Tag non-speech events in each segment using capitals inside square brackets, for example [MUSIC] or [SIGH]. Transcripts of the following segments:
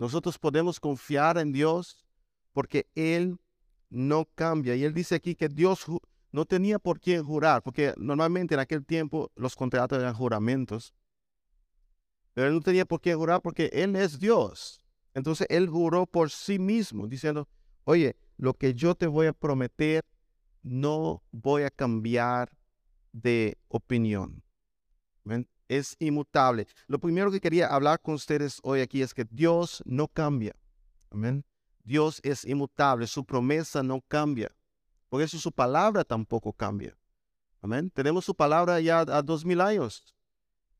Nosotros podemos confiar en Dios porque Él no cambia. Y Él dice aquí que Dios no tenía por qué jurar, porque normalmente en aquel tiempo los contratos eran juramentos. Pero Él no tenía por qué jurar porque Él es Dios. Entonces Él juró por sí mismo, diciendo, oye, lo que yo te voy a prometer, no voy a cambiar de opinión. Es inmutable. Lo primero que quería hablar con ustedes hoy aquí es que Dios no cambia. Amén. Dios es inmutable, su promesa no cambia. Por eso su palabra tampoco cambia. Amén. Tenemos su palabra ya a dos mil años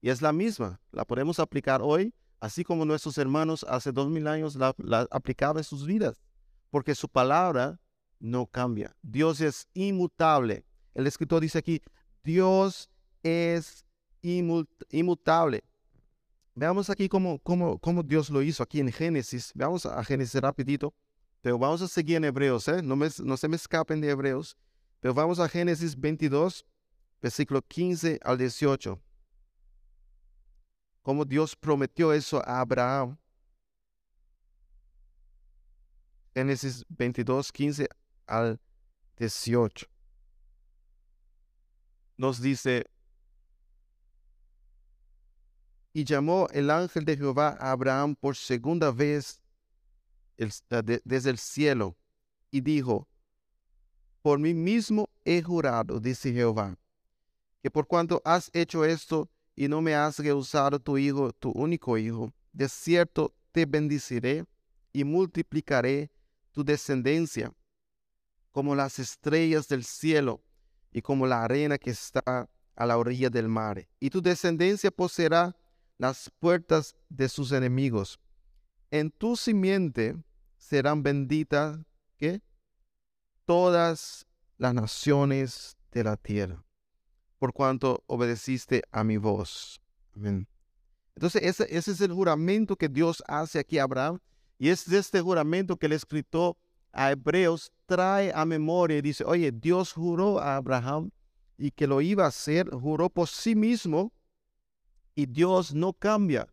y es la misma. La podemos aplicar hoy, así como nuestros hermanos hace dos mil años la, aplicaban en sus vidas, porque su palabra no cambia. Dios es inmutable. El escritor dice aquí, Dios es inmutable. Veamos aquí cómo, cómo, cómo, Dios lo hizo aquí en Génesis. Veamos a Génesis rapidito, pero vamos a seguir en Hebreos, ¿eh? no, no se me escapen de Hebreos. Pero vamos a Génesis 22, versículo 15 al 18. Cómo Dios prometió eso a Abraham. Génesis 22, 15 al 18. Nos dice, y llamó el ángel de Jehová a Abraham por segunda vez desde el cielo y dijo, por mí mismo he jurado, dice Jehová, que por cuanto has hecho esto y no me has rehusado tu hijo, tu único hijo, de cierto te bendiciré y multiplicaré tu descendencia como las estrellas del cielo y como la arena que está a la orilla del mar. Y tu descendencia poseerá las puertas de sus enemigos. En tu simiente serán benditas todas las naciones de la tierra, por cuanto obedeciste a mi voz. Amén. Entonces, ese, ese es el juramento que Dios hace aquí a Abraham. Y es de este juramento que el escritor a Hebreos trae a memoria y dice, oye, Dios juró a Abraham y que lo iba a hacer, juró por sí mismo y Dios no cambia.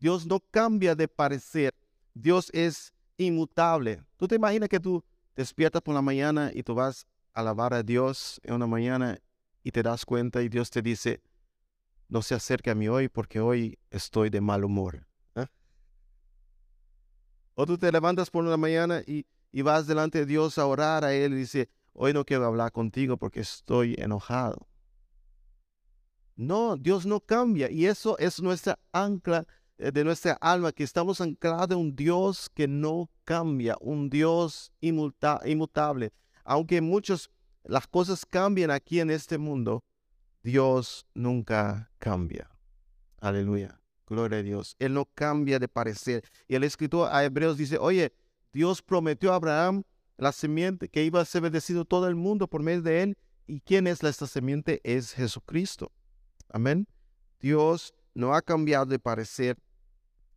Dios no cambia de parecer. Dios es inmutable. ¿Tú te imaginas que tú despiertas por la mañana y tú vas a alabar a Dios en una mañana y te das cuenta y Dios te dice, no se acerque a mí hoy porque hoy estoy de mal humor? ¿eh? O tú te levantas por una mañana y, y vas delante de Dios a orar a Él y dice, hoy no quiero hablar contigo porque estoy enojado. No, Dios no cambia y eso es nuestra ancla eh, de nuestra alma, que estamos anclados en un Dios que no cambia, un Dios inmutable. Aunque muchas las cosas cambian aquí en este mundo, Dios nunca cambia. Aleluya. Gloria a Dios. Él no cambia de parecer. Y el escritor a Hebreos dice, oye, Dios prometió a Abraham la semiente que iba a ser bendecido todo el mundo por medio de él. ¿Y quién es esta semiente? Es Jesucristo. Amén. Dios no ha cambiado de parecer.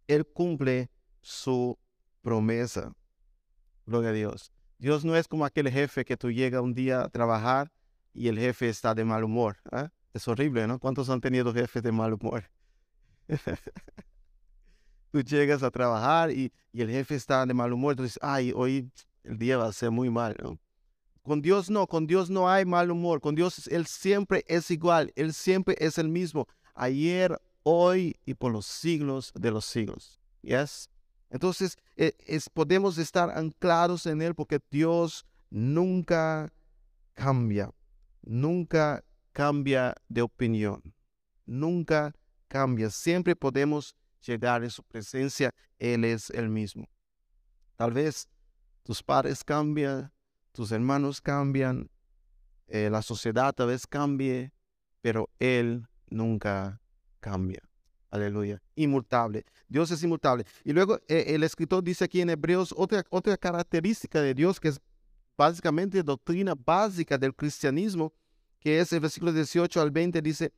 Él cumple su promesa. Gloria a Dios. Dios no es como aquel jefe que tú llegas un día a trabajar y el jefe está de mal humor. ¿ah? Es horrible, ¿no? ¿Cuántos han tenido jefes de mal humor? [LAUGHS] tú llegas a trabajar y, y, el jefe está de mal humor. Dices, ay, hoy el día va a ser muy mal. Con Dios no, con Dios no hay mal humor. Con Dios Él siempre es igual. Él siempre es el mismo. Ayer, hoy y por los siglos de los siglos. ¿Yes? Entonces, e, podemos estar anclados en Él porque Dios nunca cambia. Nunca cambia de opinión. Nunca cambia. Siempre podemos llegar en su presencia. Él es el mismo. Tal vez tus padres cambian, tus hermanos cambian, eh, la sociedad tal vez cambie, pero Él nunca cambia. Aleluya. Inmutable. Dios es inmutable. Y luego eh, el escritor dice aquí en Hebreos otra, otra característica de Dios que es básicamente doctrina básica del cristianismo, que es el versículo 18 al 20, dice,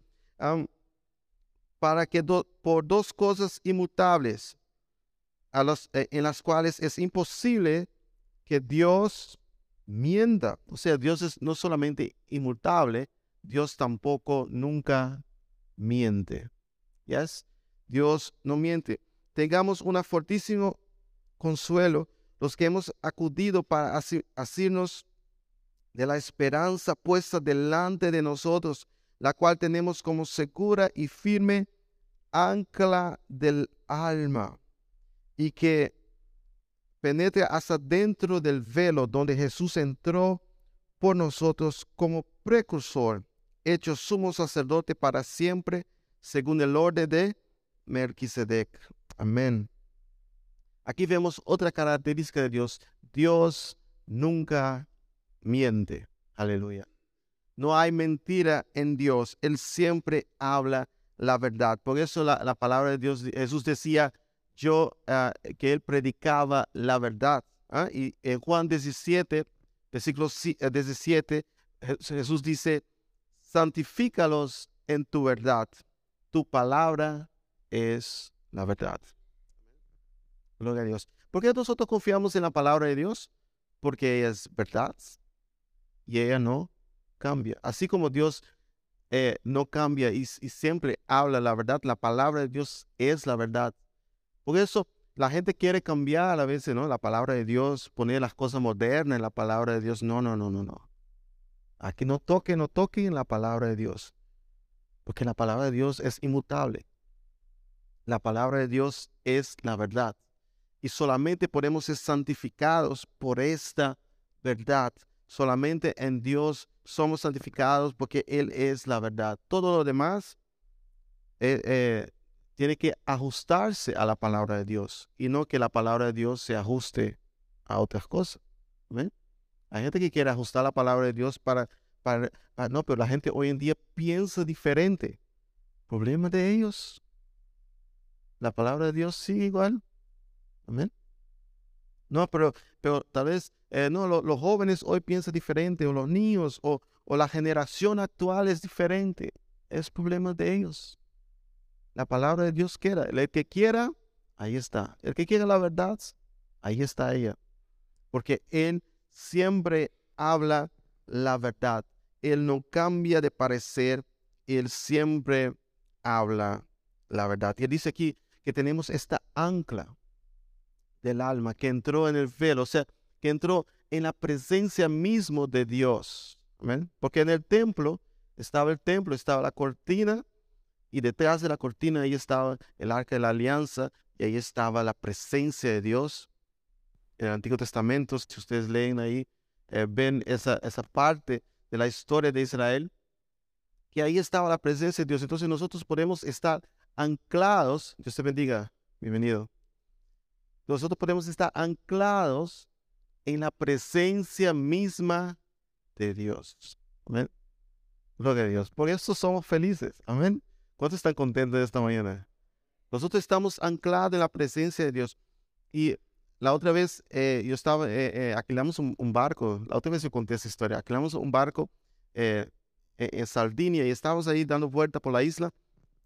para que por dos cosas inmutables, eh, en las cuales es imposible que Dios mienta. O sea, Dios es no solamente inmutable, Dios tampoco nunca miente. ¿Yes? Dios no miente. Tengamos una fortísima consuelo, los que hemos acudido para asirnos de la esperanza puesta delante de nosotros, la cual tenemos como segura y firme ancla del alma, y que penetre hasta dentro del velo donde Jesús entró por nosotros como precursor, hecho sumo sacerdote para siempre, según el orden de Melquisedec. Amén. Aquí vemos otra característica de Dios. Dios nunca miente. Aleluya. No hay mentira en Dios. Él siempre habla la verdad. Por eso la, palabra de Dios, Jesús decía, yo, ah, que él predicaba la verdad. ¿ah? Y en Juan 17, versículo 17, eh, Jesús dice, santifícalos en tu verdad. Tu palabra es la verdad. Gloria a Dios. ¿Por qué nosotros confiamos en la palabra de Dios? Porque ella es verdad y ella no cambia. Así como Dios eh, no cambia y, siempre habla la verdad, la palabra de Dios es la verdad. Por eso la gente quiere cambiar a veces, ¿no? La palabra de Dios, poner las cosas modernas en la palabra de Dios. No, no, no, no, no. Aquí no toque, no toque en la palabra de Dios. Porque la palabra de Dios es inmutable. La palabra de Dios es la verdad. Y solamente podemos ser santificados por esta verdad. Solamente en Dios somos santificados porque Él es la verdad. Todo lo demás eh, eh, tiene que ajustarse a la palabra de Dios y no que la palabra de Dios se ajuste a otras cosas. Hay gente que quiere ajustar la palabra de Dios para, para, no, pero la gente hoy en día piensa diferente. Problema de ellos. La palabra de Dios sigue igual. Amén. No, pero, pero tal vez, eh, no, los jóvenes hoy piensan diferente, o los niños, o, o la generación actual es diferente. Es problema de ellos. La palabra de Dios quiera. El que quiera, ahí está. El que quiera la verdad, ahí está ella. Porque Él siempre habla la verdad. Él no cambia de parecer. Él siempre habla la verdad. Y él dice aquí que tenemos esta ancla del alma que entró en el velo, o sea, que entró en la presencia mismo de Dios. Porque en el templo estaba el templo, estaba la cortina y detrás de la cortina ahí estaba el arca de la alianza y ahí estaba la presencia de Dios. En el Antiguo Testamento, si ustedes leen ahí, eh, ven esa, esa parte de la historia de Israel, que ahí estaba la presencia de Dios. Entonces nosotros podemos estar anclados, Dios te bendiga, bienvenido. Nosotros podemos estar anclados en la presencia misma de Dios. Amén. Gloria a Dios. Por eso somos felices. Amén. ¿Cuántos están contentos esta mañana? Nosotros estamos anclados en la presencia de Dios. Y la otra vez eh, yo estaba, eh, eh, alquilamos un, barco, la otra vez yo conté esa historia, alquilamos un barco eh, e, en Sardinia y estábamos ahí dando vuelta por la isla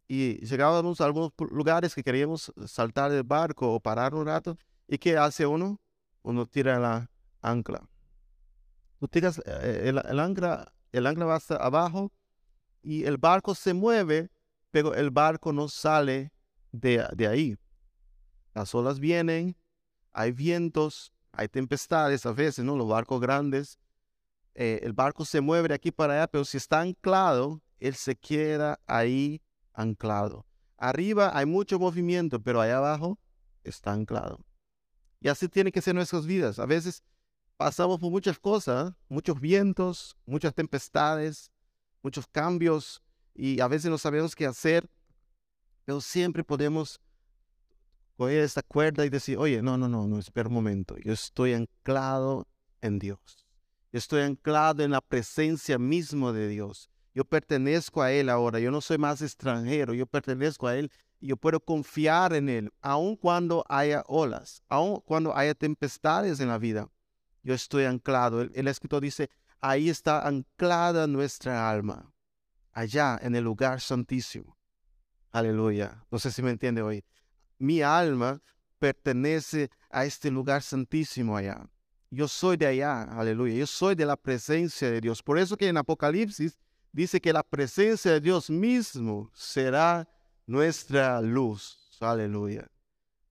y llegábamos a algunos lugares que queríamos saltar del barco o parar un rato. ¿Y qué hace uno? Uno tira la ancla. Tú tiras el, ancla, el ancla va hasta abajo y el barco se mueve pero el barco no sale de, de ahí. Las olas vienen, hay vientos, hay tempestades a veces, ¿no? Los barcos grandes. Eh, el barco se mueve de aquí para allá, pero si está anclado, él se queda ahí anclado. Arriba hay mucho movimiento, pero allá abajo está anclado. Y así tiene que ser nuestras vidas. A veces pasamos por muchas cosas, muchos vientos, muchas tempestades, muchos cambios, y a veces no sabemos qué hacer, pero siempre podemos coger esta cuerda y decir, oye, no, no, no, no, espera un momento, yo estoy anclado en Dios. Yo estoy anclado en la presencia misma de Dios. Yo pertenezco a Él ahora, yo no soy más extranjero, yo pertenezco a Él y yo puedo confiar en Él, aun cuando haya olas, aun cuando haya tempestades en la vida. Yo estoy anclado. El, el escritor dice, ahí está anclada nuestra alma allá en el lugar santísimo. Aleluya. No sé si me entiende hoy. Mi alma pertenece a este lugar santísimo allá. Yo soy de allá, aleluya. Yo soy de la presencia de Dios. Por eso que en Apocalipsis dice que la presencia de Dios mismo será nuestra luz. Aleluya.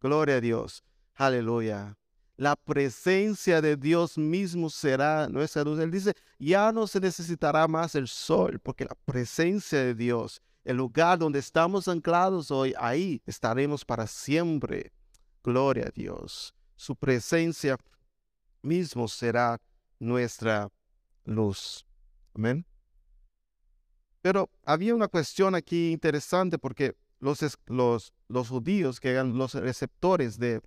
Gloria a Dios. Aleluya. La presencia de Dios mismo será nuestra luz. Él dice, ya no se necesitará más el sol, porque la presencia de Dios, el lugar donde estamos anclados hoy, ahí estaremos para siempre. Gloria a Dios. Su presencia mismo será nuestra luz. Amén. Pero había una cuestión aquí interesante porque los, los, los judíos, que eran los receptores de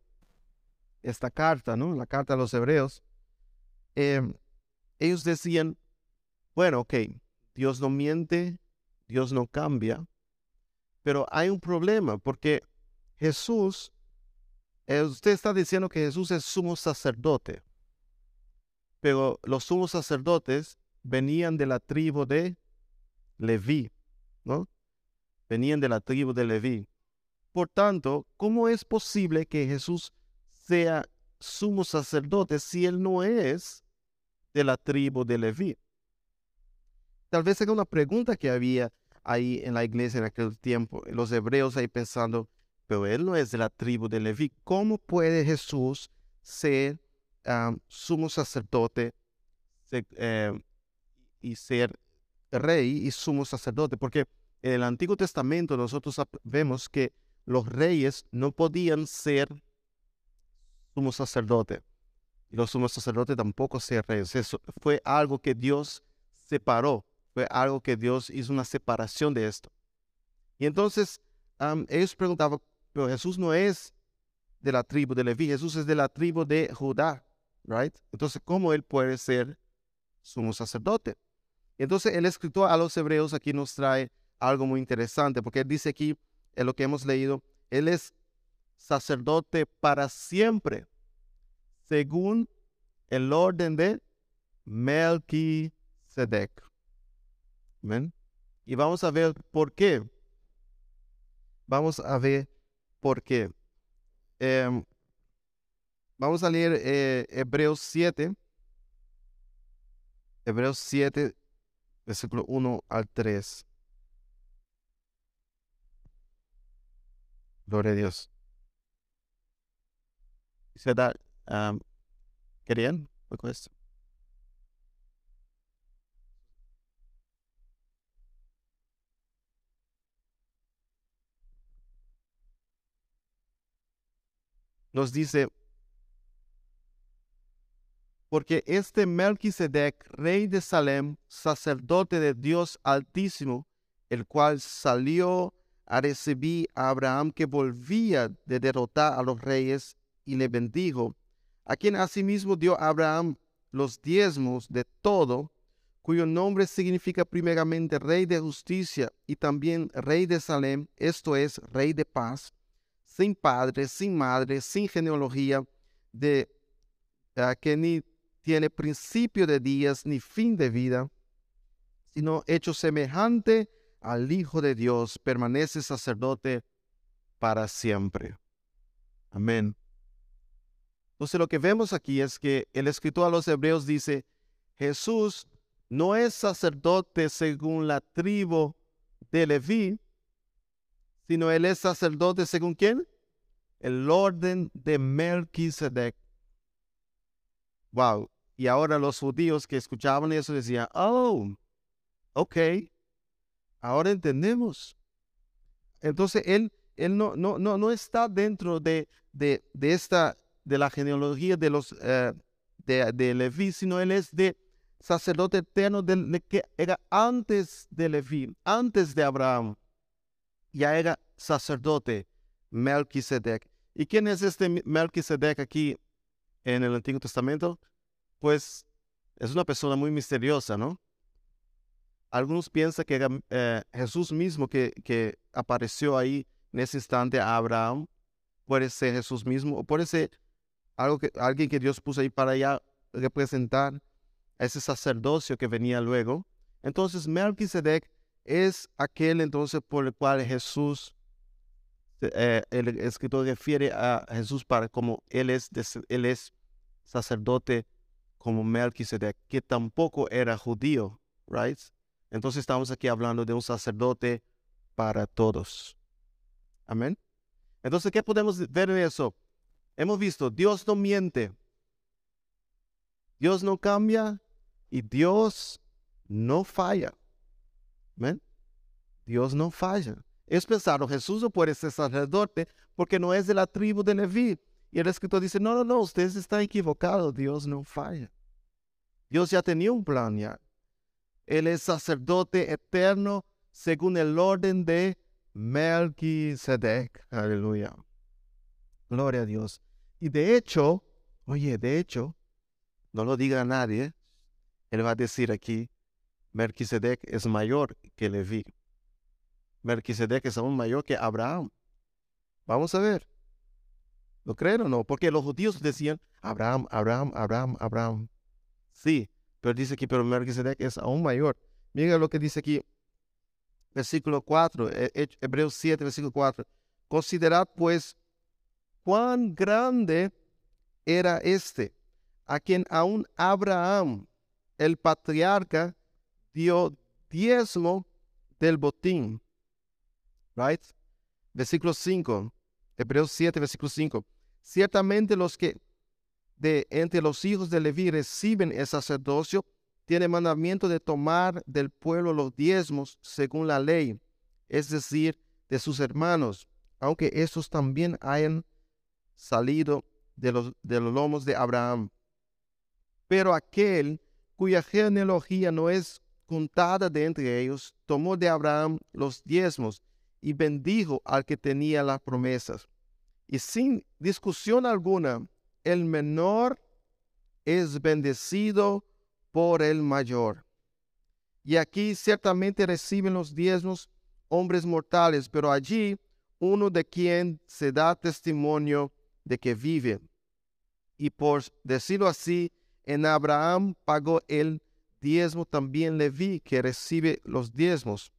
esta carta, ¿no? La carta a los hebreos, em, ellos decían, bueno, ok, Dios no miente, Dios no cambia, pero hay un problema porque Jesús, eh, usted está diciendo que Jesús es sumo sacerdote, pero los sumos sacerdotes venían de la tribu de Leví, ¿no? Venían de la tribu de Leví. Por tanto, ¿cómo es posible que Jesús sea sumo sacerdote si él no es de la tribu de Leví? Tal vez era una pregunta que había ahí en la iglesia en aquel tiempo, los hebreos ahí pensando, pero él no es de la tribu de Leví. ¿Cómo puede Jesús ser sumo sacerdote eh, y ser rey y sumo sacerdote? Porque en el Antiguo Testamento nosotros vemos que los reyes no podían ser sumo sacerdote. Y los sumos sacerdotes tampoco reyes. Eso fue algo que Dios separó. Fue algo que Dios hizo una separación de esto. Y entonces ellos preguntaban, pero Jesús no es de la tribu de Leví, Jesús es de la tribu de Judá, right? Entonces, ¿cómo él puede ser sumo sacerdote? Entonces, el escritor a los hebreos aquí nos trae algo muy interesante, porque él dice aquí, en lo que hemos leído, él es sacerdote para siempre, según el orden de Melquisedec. Amén. Y vamos a ver por qué. Vamos a ver por qué. Em, vamos a leer eh, Hebreos 7. Hebreos 7, versículo 1 al 3. Gloria a Dios. ¿Se da? Um, ¿Querían? esto? Nos dice, porque este Melquisedec, rey de Salem, sacerdote de Dios Altísimo, el cual salió a recibir a Abraham que volvía de derrotar a los reyes y le bendijo, a quien asimismo dio Abraham los diezmos de todo, cuyo nombre significa primeramente Rey de Justicia y también Rey de Salem, esto es, Rey de Paz, sin padre, sin madre, sin genealogía, de que ni tiene principio de días ni fin de vida, sino hecho semejante al Hijo de Dios, permanece sacerdote para siempre. Amén. Entonces lo que vemos aquí es que el escritor a los hebreos dice, Jesús no es sacerdote según la tribu de Leví, sino él es sacerdote según quién? El orden de Melquisedec. Wow. Y ahora los judíos que escuchaban eso decían, oh, ok, ahora entendemos. Entonces él, él no, no, no, no está dentro de, de, de esta de la genealogía de los eh, de, de, Leví, sino él es de sacerdote eterno de, que era antes de Leví, antes de Abraham. Ya era sacerdote Melquisedec. ¿Y quién es este Melquisedec aquí en el Antiguo Testamento? Pues es una persona muy misteriosa, ¿no? Algunos piensan que era eh, Jesús mismo que, que apareció ahí en ese instante a Abraham. Puede ser Jesús mismo o puede ser algo que, alguien que Dios puso ahí para ya representar ese sacerdocio que venía luego. Entonces Melquisedec es aquel entonces por el cual Jesús, eh, el escritor refiere a Jesús para como él es, él es sacerdote como Melquisedec, que tampoco era judío, right? Entonces estamos aquí hablando de un sacerdote para todos. Amén. Entonces, ¿qué podemos ver en eso? Hemos visto, Dios no miente. Dios no cambia y Dios no falla. ¿Ven? Dios no falla. Es pensar, Jesús no puede ser sacerdote porque no es de la tribu de Leví. Y el escritor dice, no, no, no, ustedes están equivocados, Dios no falla. Dios ya tenía un plan ya. Él es sacerdote eterno según el orden de Melquisedec. Aleluya. Gloria a Dios. Y de hecho, oye, de hecho, no lo diga a nadie, él va a decir aquí, Melquisedec es mayor que Leví. Melquisedec es aún mayor que Abraham. Vamos a ver. ¿Lo creen o no? Porque los judíos decían, Abraham, Abraham, Abraham, Abraham. Sí, pero dice aquí, pero Melquisedec es aún mayor. Mira lo que dice aquí, versículo 4, e, Hebreos 7, versículo 4. Considerad pues cuán grande era este, a quien aún Abraham, el patriarca, dio diezmo del botín. Right? Versículo 5, Hebreos 7, versículo 5. Ciertamente los que de entre los hijos de Leví reciben el sacerdocio, tiene mandamiento de tomar del pueblo los diezmos según la ley, es decir, de sus hermanos, aunque estos también hayan salido de los, de los lomos de Abraham. Pero aquel cuya genealogía no es contada de entre ellos, tomó de Abraham los diezmos y bendijo al que tenía las promesas. Y sin discusión alguna, el menor es bendecido por el mayor. Y aquí ciertamente reciben los diezmos hombres mortales, pero allí uno de quien se da testimonio de que vive. Y por decirlo así, en Abraham pagó el diezmo también Leví, que recibe los diezmos,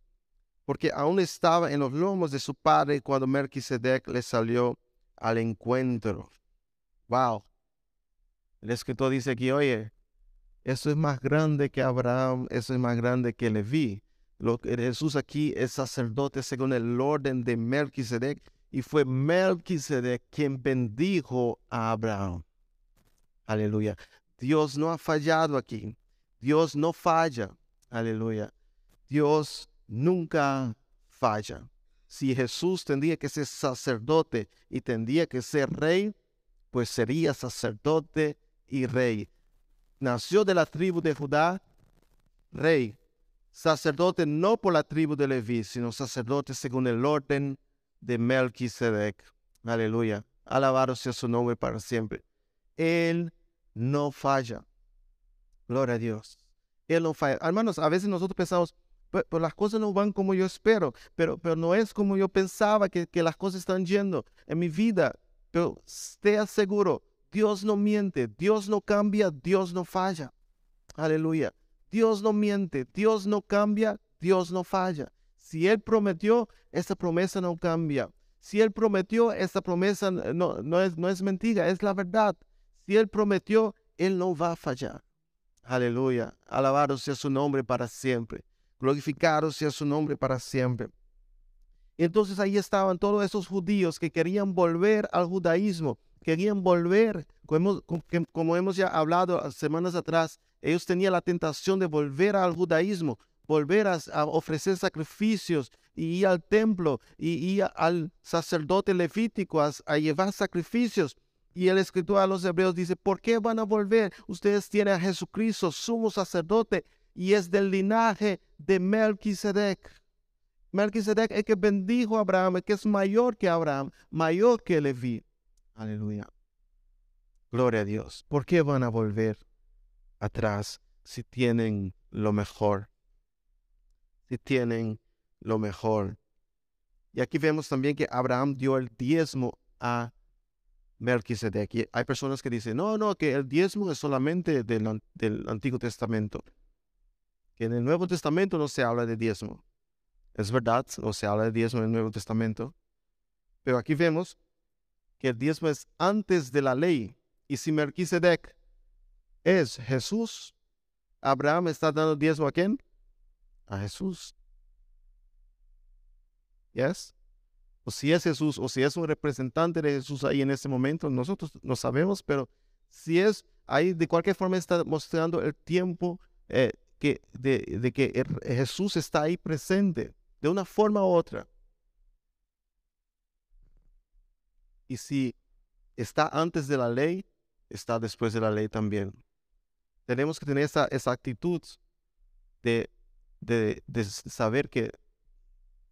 porque aún estaba en los lomos de su padre cuando Melquisedec le salió al encuentro. Wow. El escritor dice aquí, oye, eso es más grande que Abraham, eso es más grande que Leví. Lo que Jesús aquí es sacerdote según el orden de Melquisedec y fue Melquisedec quien bendijo a Abraham. Aleluya. Dios no ha fallado aquí. Dios no falla. Aleluya. Dios nunca falla. Si Jesús tendría que ser sacerdote y tendría que ser rey, pues sería sacerdote y rey. Nació de la tribu de Judá, rey. Sacerdote no por la tribu de Leví, sino sacerdote según el orden de Melquisedec. Aleluya. Alabado sea su nombre para siempre. Él no falla. Gloria a Dios. Él no falla. Hermanos, a veces nosotros pensamos, pero, las cosas no van como yo espero, pero, pero no es como yo pensaba que, que las cosas están yendo en mi vida. Pero esté seguro, Dios no miente, Dios no cambia, Dios no falla. Aleluya. Dios no miente, Dios no cambia, Dios no falla. Si Él prometió, esa promesa no cambia. Si Él prometió, esa promesa no, no, es, no es mentira, es la verdad. Si Él prometió, Él no va a fallar. Aleluya. Alabado sea su nombre para siempre. Glorificado sea su nombre para siempre. Entonces ahí estaban todos esos judíos que querían volver al judaísmo, querían volver, como, como hemos ya hablado semanas atrás, ellos tenían la tentación de volver al judaísmo, volver a, ofrecer sacrificios y ir al templo y ir al sacerdote levítico a, llevar sacrificios. Y el escritor a los hebreos dice, ¿por qué van a volver? Ustedes tienen a Jesucristo, sumo sacerdote, y es del linaje de Melquisedec. Melquisedec es que bendijo a Abraham, que es mayor que Abraham, mayor que Leví. Aleluya. Gloria a Dios. ¿Por qué van a volver atrás si tienen lo mejor? Si tienen lo mejor. Y aquí vemos también que Abraham dio el diezmo a Melquisedec. Y hay personas que dicen, no, no, que el diezmo es solamente del, del Antiguo Testamento. Que en el Nuevo Testamento no se habla de diezmo. Es verdad, no se habla de diezmo en el Nuevo Testamento, pero aquí vemos que el diezmo es antes de la ley. Y si Melquisedec es Jesús, Abraham está dando diezmo a quién? A Jesús. ¿Yes? o si es Jesús, o si es un representante de Jesús ahí en ese momento, nosotros no sabemos, pero si es ahí, de cualquier forma está mostrando el tiempo eh, que, de, que Jesús está ahí presente, de una forma u otra. Y si está antes de la ley, está después de la ley también. Tenemos que tener esa, esa actitud de, de, de saber que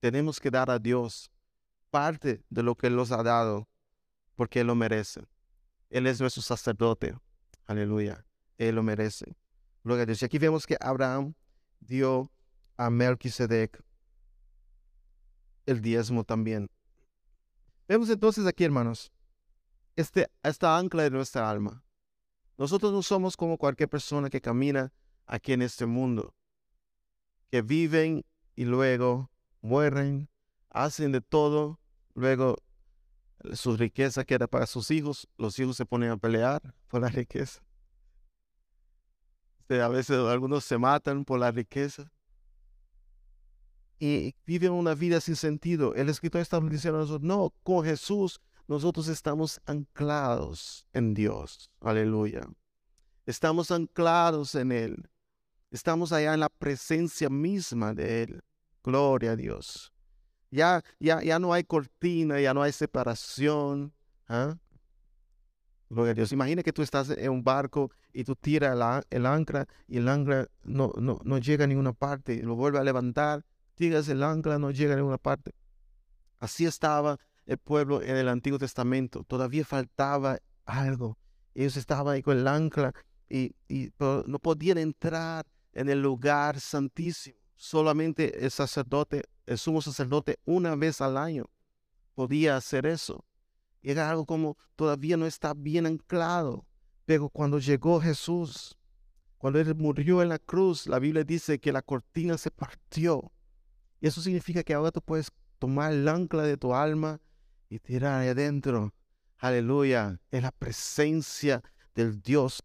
tenemos que dar a Dios parte de lo que Él nos ha dado, porque Él lo merece. Él es nuestro sacerdote. Aleluya. Él lo merece. Luego a Aquí vemos que Abraham dio a Melquisedec el diezmo también. Vemos entonces aquí, hermanos, este, esta ancla de nuestra alma. Nosotros no somos como cualquier persona que camina aquí en este mundo, que viven y luego mueren, hacen de todo, luego su riqueza queda para sus hijos, los hijos se ponen a pelear por la riqueza. a veces algunos se matan por la riqueza y viven una vida sin sentido. El escritor está diciendo nosotros, no, con Jesús nosotros estamos anclados en Dios. Aleluya. Estamos anclados en Él. Estamos allá en la presencia misma de Él. Gloria a Dios. Ya, ya, ya no hay cortina, ya no hay separación. ¿ah? Gloria a Dios. Imagina que tú estás en un barco y tú tiras el, ancla y el ancla no, no, no llega a ninguna parte. Lo vuelve a levantar, tiras el ancla, no llega a ninguna parte. Así estaba el pueblo en el Antiguo Testamento. Todavía faltaba algo. Ellos estaban ahí con el ancla y, y no podían entrar en el lugar santísimo solamente el sacerdote, el sumo sacerdote, una vez al año podía hacer eso. Y era algo como todavía no está bien anclado. Pero cuando llegó Jesús, cuando Él murió en la cruz, la Biblia dice que la cortina se partió. Y eso significa que ahora tú puedes tomar el ancla de tu alma y tirar adentro. Aleluya. En la presencia del Dios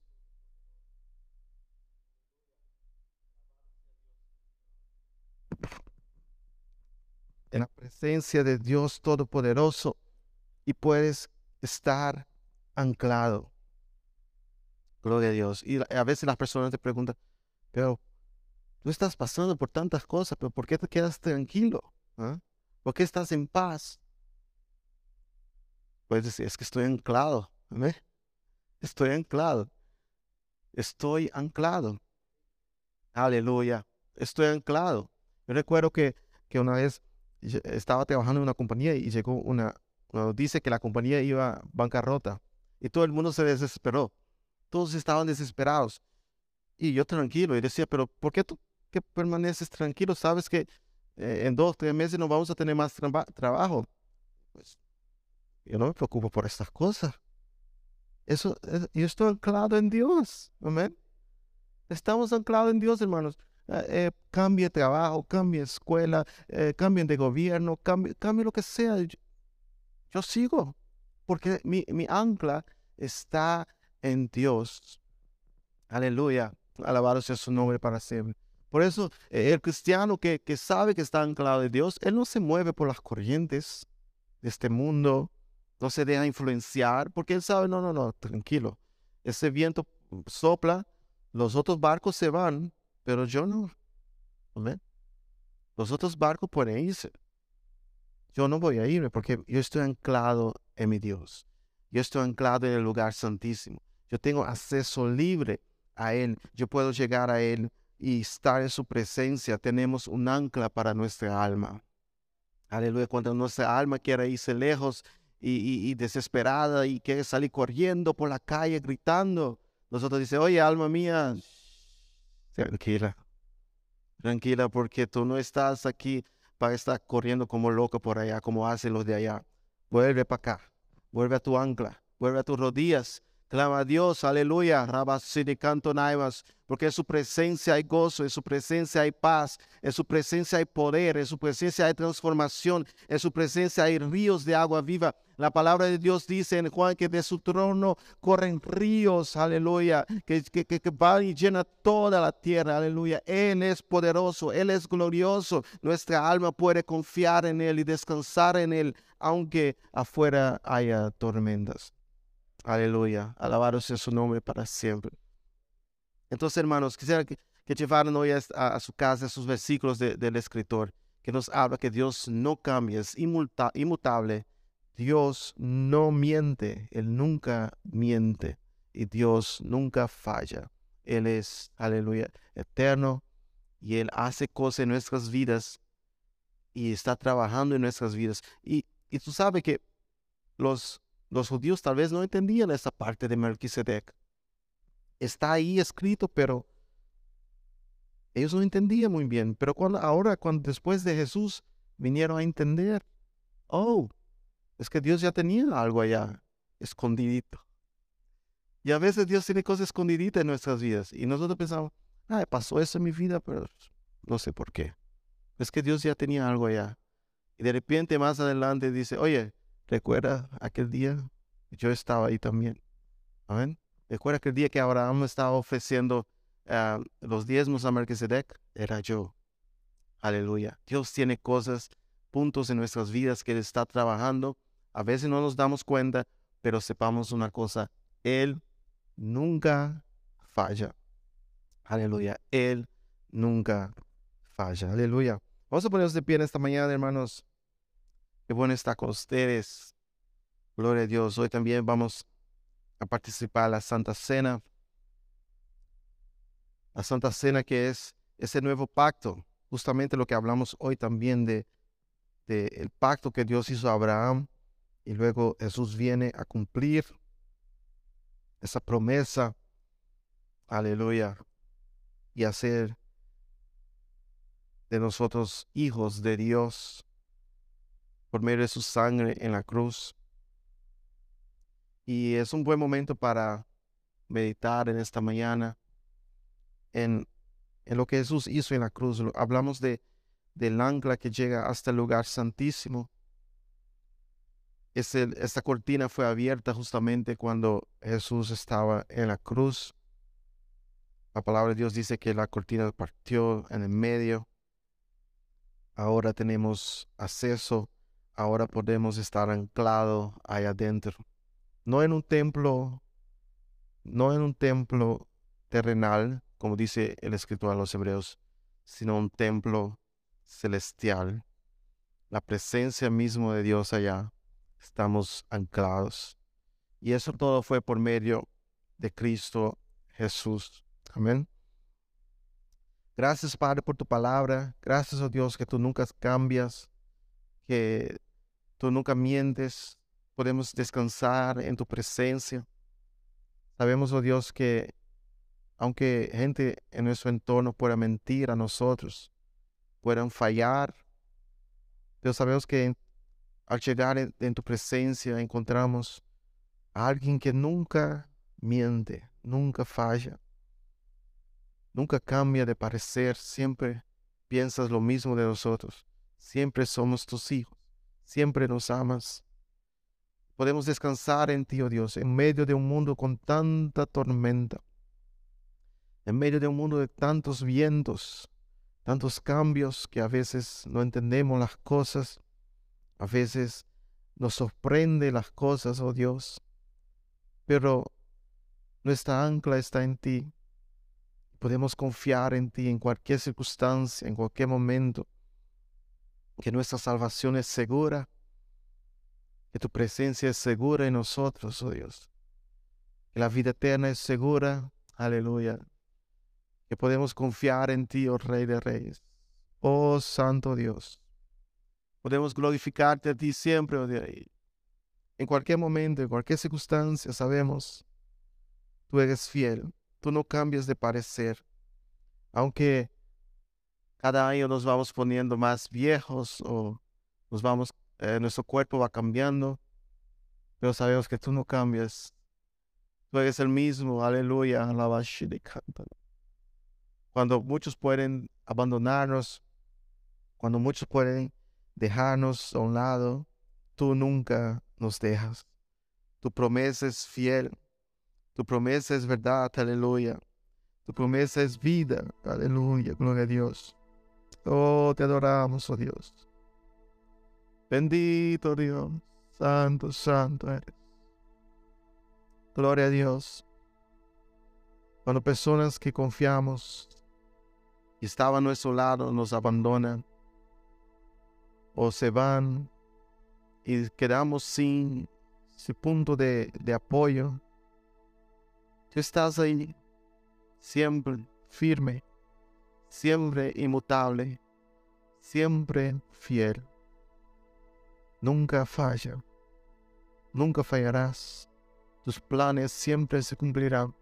en la presencia de Dios Todopoderoso y puedes estar anclado. Gloria a Dios. Y a veces las personas te preguntan, pero tú estás pasando por tantas cosas, pero ¿por qué te quedas tranquilo? ¿Ah? ¿Por qué estás en paz? Puedes decir, es que estoy anclado. Estoy anclado. Estoy anclado. Aleluya. Estoy anclado. Yo recuerdo que, que una vez estaba trabajando en una compañía y llegó una, dice que la compañía iba bancarrota y todo el mundo se desesperó. Todos estaban desesperados. Y yo tranquilo y decía, pero ¿por qué tú que permaneces tranquilo? Sabes que eh, en dos, tres meses no vamos a tener más trabajo. Pues yo no me preocupo por estas cosas. Eso, yo estoy anclado en Dios. Amén. Estamos anclados en Dios, hermanos. Eh, eh, cambie trabajo, cambie escuela, eh, cambien de gobierno, cambie, cambie lo que sea. Yo, sigo, porque mi, mi, ancla está en Dios. Aleluya. Alabado sea su nombre para siempre. Por eso el cristiano que, que sabe que está anclado en Dios, él no se mueve por las corrientes de este mundo, no se deja influenciar, porque él sabe, no, no, no, tranquilo. Ese viento sopla, los otros barcos se van, pero yo no. Amén. Los otros barcos pueden irse. Yo no voy a irme porque yo estoy anclado en mi Dios. Yo estoy anclado en el lugar santísimo. Yo tengo acceso libre a Él. Yo puedo llegar a Él y estar en su presencia. Tenemos un ancla para nuestra alma. Aleluya. Cuando nuestra alma quiere irse lejos y, y desesperada y quiere salir corriendo por la calle gritando, nosotros dice, oye, alma mía, Tranquila. Tranquila porque tú no estás aquí para estar corriendo como loco por allá, como hacen los de allá. Vuelve para acá. Vuelve a tu ancla. Vuelve a tus rodillas. Clama a Dios, aleluya, canto naivas, porque en su presencia hay gozo, en su presencia hay paz, en su presencia hay poder, en su presencia hay transformación, en su presencia hay ríos de agua viva. La palabra de Dios dice en Juan que de su trono corren ríos, aleluya, que, que, que, va y llena toda la tierra, aleluya. Él es poderoso, Él es glorioso. Nuestra alma puede confiar en Él y descansar en Él, aunque afuera haya tormentas. Aleluya, alabado sea su nombre para siempre. Entonces, hermanos, quisiera que, que llevaran hoy a, su casa esos versículos del escritor que nos habla que Dios no cambia, es inmutable Dios no miente, Él nunca miente y Dios nunca falla. Él es, aleluya, eterno y Él hace cosas en nuestras vidas y está trabajando en nuestras vidas. Y, y tú sabes que los, los judíos tal vez no entendían esa parte de Melquisedec. Está ahí escrito, pero ellos no entendían muy bien. Pero cuando, ahora, cuando después de Jesús vinieron a entender, oh, es que Dios ya tenía algo allá escondidito. Y a veces Dios tiene cosas escondiditas en nuestras vidas. Y nosotros pensamos, ah, pasó eso en mi vida, pero no sé por qué. Es que Dios ya tenía algo allá. Y de repente más adelante dice, oye, recuerda aquel día, yo estaba ahí también. Amén. Recuerda aquel día que Abraham estaba ofreciendo ah, los diezmos a Melquisedec, era yo. Aleluya. Dios tiene cosas, puntos en nuestras vidas que Él está trabajando a veces no nos damos cuenta, pero sepamos una cosa, Él nunca falla. Aleluya, Él nunca falla. Aleluya. Vamos a ponernos de pie en esta mañana, hermanos. Qué bueno estar con ustedes. Gloria a Dios. Hoy también vamos a participar en la Santa Cena. La Santa Cena que es ese nuevo pacto. Justamente lo que hablamos hoy también de, de el pacto que Dios hizo a Abraham y luego Jesús viene a cumplir esa promesa, aleluya, y hacer de nosotros hijos de Dios por medio de su sangre en la cruz. Y es un buen momento para meditar en esta mañana en, en lo que Jesús hizo en la cruz. Hablamos de, del ancla que llega hasta el lugar santísimo esta cortina fue abierta justamente cuando Jesús estaba en la cruz. La palabra de Dios dice que la cortina partió en el medio. Ahora tenemos acceso, ahora podemos estar anclados ahí adentro. No en un templo, no en un templo terrenal, como dice el escritor a los hebreos, sino un templo celestial. La presencia mismo de Dios allá estamos anclados. Y eso todo fue por medio de Cristo Jesús. Amén. Gracias, Padre, por tu palabra. Gracias, oh Dios, que tú nunca cambias, que tú nunca mientes. Podemos descansar en tu presencia. Sabemos, oh Dios, que aunque gente en nuestro entorno pueda mentir a nosotros, puedan fallar, Dios sabemos que al llegar en, tu presencia encontramos a alguien que nunca miente, nunca falla, nunca cambia de parecer, siempre piensas lo mismo de nosotros, siempre somos tus hijos, siempre nos amas. Podemos descansar en ti, oh Dios, en medio de un mundo con tanta tormenta, en medio de un mundo de tantos vientos, tantos cambios que a veces no entendemos las cosas, a veces nos sorprende las cosas, oh Dios, pero nuestra ancla está en ti. Podemos confiar en ti en cualquier circunstancia, en cualquier momento, que nuestra salvación es segura, que tu presencia es segura en nosotros, oh Dios, que la vida eterna es segura, aleluya, que podemos confiar en ti, oh Rey de Reyes, oh Santo Dios. Podemos glorificarte a ti siempre, oh. En cualquier momento, en cualquier circunstancia, sabemos, tú eres fiel, tú no cambias de parecer. Aunque cada año nos vamos poniendo más viejos o nos vamos, eh, nuestro cuerpo va cambiando, pero sabemos que tú no cambias. Tú eres el mismo, aleluya, alabashi de Cuando muchos pueden abandonarnos, cuando muchos pueden dejarnos a un lado, tú nunca nos dejas. Tu promesa es fiel. Tu promesa es verdad, aleluya. Tu promesa es vida, aleluya, gloria a Dios. Oh, te adoramos, oh Dios. Bendito Dios, santo, santo eres. Gloria a Dios. Cuando personas que confiamos y estaban a nuestro lado nos abandonan o se van y quedamos sin ese punto de, de apoyo, tú estás ahí siempre firme, siempre inmutable, siempre fiel. Nunca falla, nunca fallarás. Tus planes siempre se cumplirán.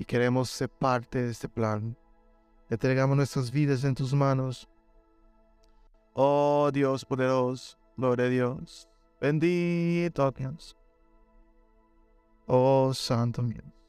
Y queremos ser parte de este plan. Entregamos nuestras vidas en tus manos. Oh Dios poderoso, gloria a Dios. Bendito Dios. Oh Santo Dios.